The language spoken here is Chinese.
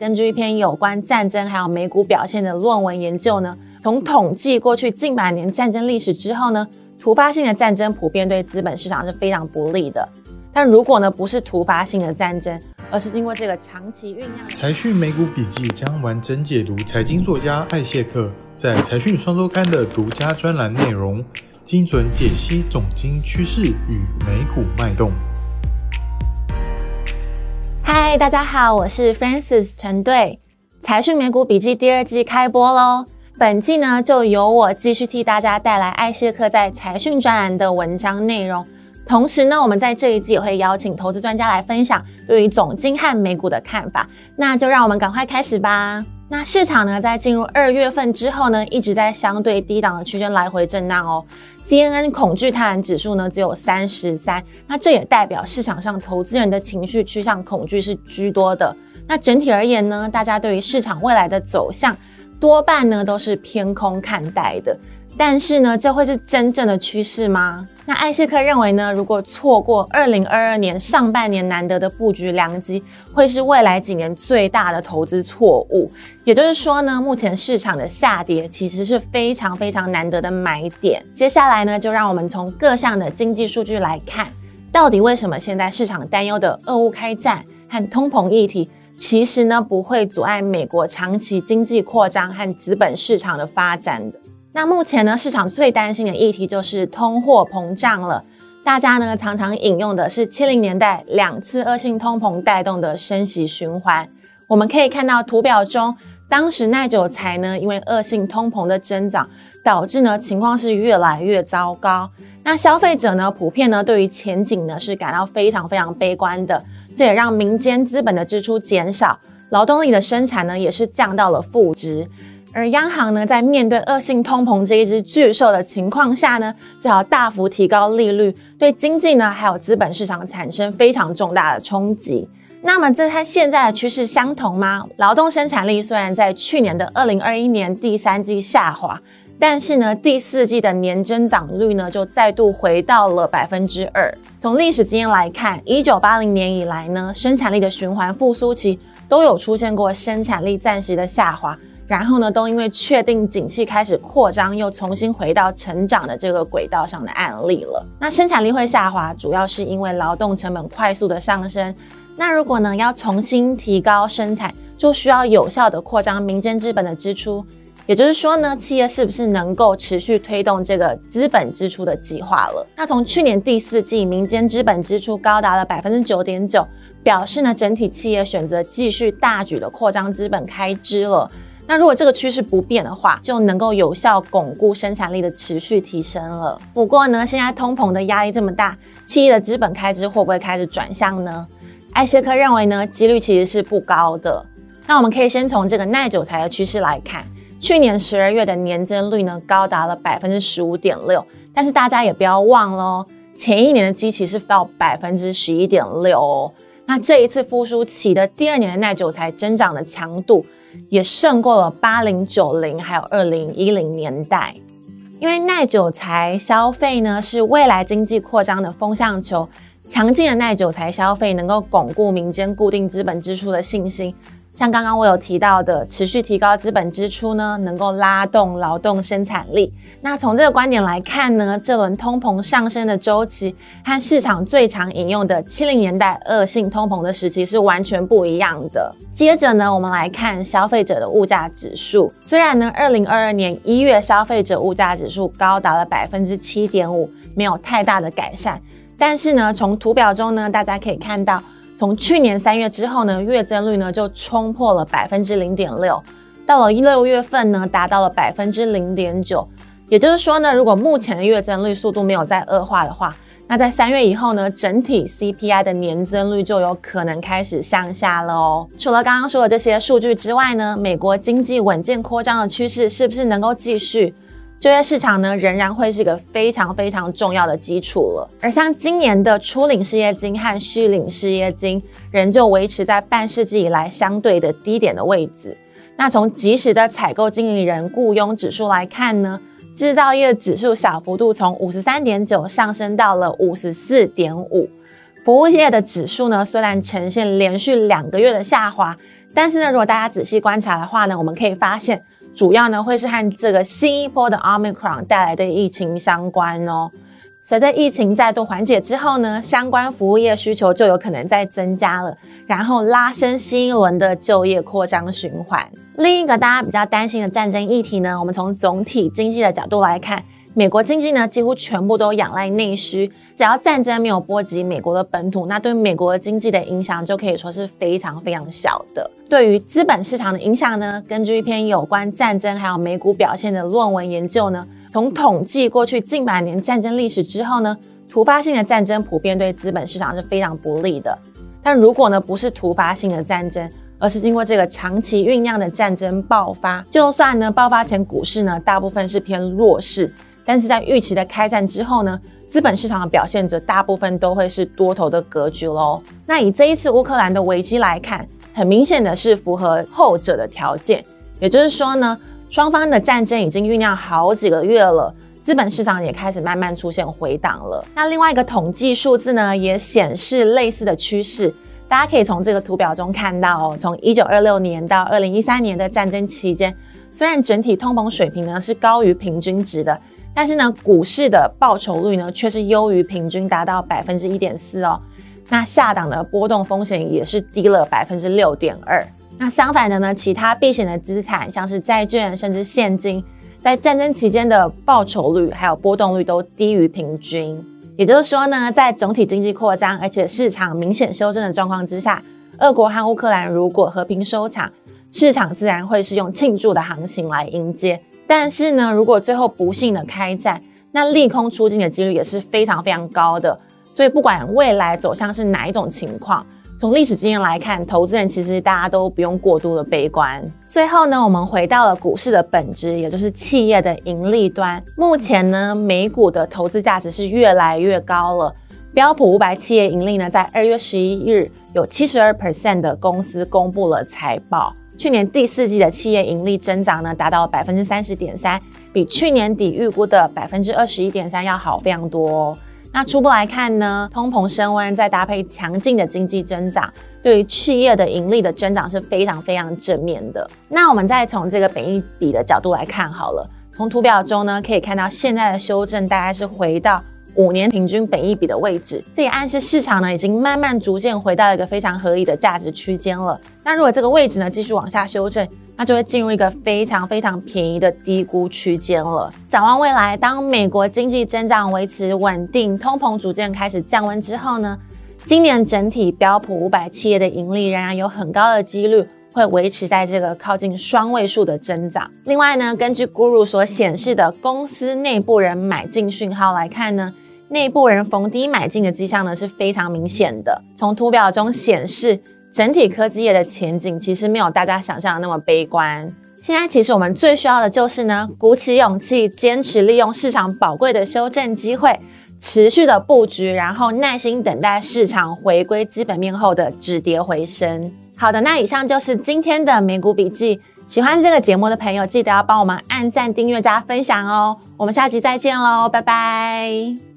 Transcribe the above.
根据一篇有关战争还有美股表现的论文研究呢，从统计过去近百年战争历史之后呢，突发性的战争普遍对资本市场是非常不利的。但如果呢不是突发性的战争，而是经过这个长期酝酿，财讯美股笔记将完整解读财经作家艾谢克在财讯双周刊的独家专栏内容，精准解析总经趋势与美股脉动。嗨，大家好，我是 Francis 陈队，财讯美股笔记第二季开播喽。本季呢，就由我继续替大家带来艾谢克在财讯专栏的文章内容。同时呢，我们在这一季也会邀请投资专家来分享对于总经和美股的看法。那就让我们赶快开始吧。那市场呢，在进入二月份之后呢，一直在相对低档的区间来回震荡哦。CNN 恐惧贪婪指数呢，只有三十三，那这也代表市场上投资人的情绪趋向恐惧是居多的。那整体而言呢，大家对于市场未来的走向多半呢都是偏空看待的。但是呢，这会是真正的趋势吗？那艾谢克认为呢，如果错过二零二二年上半年难得的布局良机，会是未来几年最大的投资错误。也就是说呢，目前市场的下跌其实是非常非常难得的买点。接下来呢，就让我们从各项的经济数据来看，到底为什么现在市场担忧的俄乌开战和通膨议题，其实呢不会阻碍美国长期经济扩张和资本市场的发展的。那目前呢，市场最担心的议题就是通货膨胀了。大家呢常常引用的是七零年代两次恶性通膨带动的升息循环。我们可以看到图表中，当时耐久财呢因为恶性通膨的增长，导致呢情况是越来越糟糕。那消费者呢普遍呢对于前景呢是感到非常非常悲观的，这也让民间资本的支出减少，劳动力的生产呢也是降到了负值。而央行呢，在面对恶性通膨这一只巨兽的情况下呢，只好大幅提高利率，对经济呢还有资本市场产生非常重大的冲击。那么，这和现在的趋势相同吗？劳动生产力虽然在去年的二零二一年第三季下滑，但是呢，第四季的年增长率呢就再度回到了百分之二。从历史经验来看，一九八零年以来呢，生产力的循环复苏期都有出现过生产力暂时的下滑。然后呢，都因为确定景气开始扩张，又重新回到成长的这个轨道上的案例了。那生产力会下滑，主要是因为劳动成本快速的上升。那如果呢，要重新提高生产，就需要有效的扩张民间资本的支出。也就是说呢，企业是不是能够持续推动这个资本支出的计划了？那从去年第四季，民间资本支出高达了百分之九点九，表示呢，整体企业选择继续大举的扩张资本开支了。那如果这个趋势不变的话，就能够有效巩固生产力的持续提升了。不过呢，现在通膨的压力这么大，企业的资本开支会不会开始转向呢？艾谢克认为呢，几率其实是不高的。那我们可以先从这个耐久财的趋势来看，去年十二月的年增率呢高达了百分之十五点六，但是大家也不要忘了哦，前一年的基期是到百分之十一点六哦。那这一次复苏期的第二年的耐久财增长的强度，也胜过了八零九零还有二零一零年代，因为耐久财消费呢是未来经济扩张的风向球，强劲的耐久财消费能够巩固民间固定资本支出的信心。像刚刚我有提到的，持续提高资本支出呢，能够拉动劳动生产力。那从这个观点来看呢，这轮通膨上升的周期和市场最常引用的七零年代恶性通膨的时期是完全不一样的。接着呢，我们来看消费者的物价指数。虽然呢，二零二二年一月消费者物价指数高达了百分之七点五，没有太大的改善，但是呢，从图表中呢，大家可以看到。从去年三月之后呢，月增率呢就冲破了百分之零点六，到了六月份呢，达到了百分之零点九。也就是说呢，如果目前的月增率速度没有再恶化的话，那在三月以后呢，整体 CPI 的年增率就有可能开始向下了哦。除了刚刚说的这些数据之外呢，美国经济稳健扩张的趋势是不是能够继续？就业市场呢，仍然会是一个非常非常重要的基础了。而像今年的初领失业金和续领失业金，仍旧维持在半世纪以来相对的低点的位置。那从即时的采购经理人雇佣指数来看呢，制造业指数小幅度从五十三点九上升到了五十四点五。服务业的指数呢，虽然呈现连续两个月的下滑，但是呢，如果大家仔细观察的话呢，我们可以发现，主要呢会是和这个新一波的 Omicron 带来的疫情相关哦。随着疫情再度缓解之后呢，相关服务业需求就有可能再增加了，然后拉升新一轮的就业扩张循环。另一个大家比较担心的战争议题呢，我们从总体经济的角度来看。美国经济呢，几乎全部都仰赖内需，只要战争没有波及美国的本土，那对美国的经济的影响就可以说是非常非常小的。对于资本市场的影响呢，根据一篇有关战争还有美股表现的论文研究呢，从统计过去近百年战争历史之后呢，突发性的战争普遍对资本市场是非常不利的。但如果呢，不是突发性的战争，而是经过这个长期酝酿的战争爆发，就算呢爆发前股市呢大部分是偏弱势。但是在预期的开战之后呢，资本市场的表现则大部分都会是多头的格局喽。那以这一次乌克兰的危机来看，很明显的是符合后者的条件，也就是说呢，双方的战争已经酝酿好几个月了，资本市场也开始慢慢出现回档了。那另外一个统计数字呢，也显示类似的趋势，大家可以从这个图表中看到哦，从一九二六年到二零一三年的战争期间，虽然整体通膨水平呢是高于平均值的。但是呢，股市的报酬率呢却是优于平均，达到百分之一点四哦。那下档的波动风险也是低了百分之六点二。那相反的呢，其他避险的资产，像是债券甚至现金，在战争期间的报酬率还有波动率都低于平均。也就是说呢，在总体经济扩张而且市场明显修正的状况之下，俄国和乌克兰如果和平收场，市场自然会是用庆祝的行情来迎接。但是呢，如果最后不幸的开战，那利空出尽的几率也是非常非常高的。所以不管未来走向是哪一种情况，从历史经验来看，投资人其实大家都不用过度的悲观。最后呢，我们回到了股市的本质，也就是企业的盈利端。目前呢，美股的投资价值是越来越高了。标普五百企业盈利呢，在二月十一日有七十二 percent 的公司公布了财报。去年第四季的企业盈利增长呢，达到百分之三十点三，比去年底预估的百分之二十一点三要好非常多哦。那初步来看呢，通膨升温再搭配强劲的经济增长，对于企业的盈利的增长是非常非常正面的。那我们再从这个本益比的角度来看好了，从图表中呢可以看到，现在的修正大概是回到。五年平均本益比的位置，这也暗示市场呢已经慢慢逐渐回到一个非常合理的价值区间了。那如果这个位置呢继续往下修正，那就会进入一个非常非常便宜的低估区间了。展望未来，当美国经济增长维持稳定，通膨逐渐开始降温之后呢，今年整体标普五百企业的盈利仍然有很高的几率会维持在这个靠近双位数的增长。另外呢，根据 Guru 所显示的公司内部人买进讯号来看呢。内部人逢低买进的迹象呢是非常明显的。从图表中显示，整体科技业的前景其实没有大家想象的那么悲观。现在其实我们最需要的就是呢，鼓起勇气，坚持利用市场宝贵的修正机会，持续的布局，然后耐心等待市场回归基本面后的止跌回升。好的，那以上就是今天的美股笔记。喜欢这个节目的朋友，记得要帮我们按赞、订阅、加分享哦。我们下期再见喽，拜拜。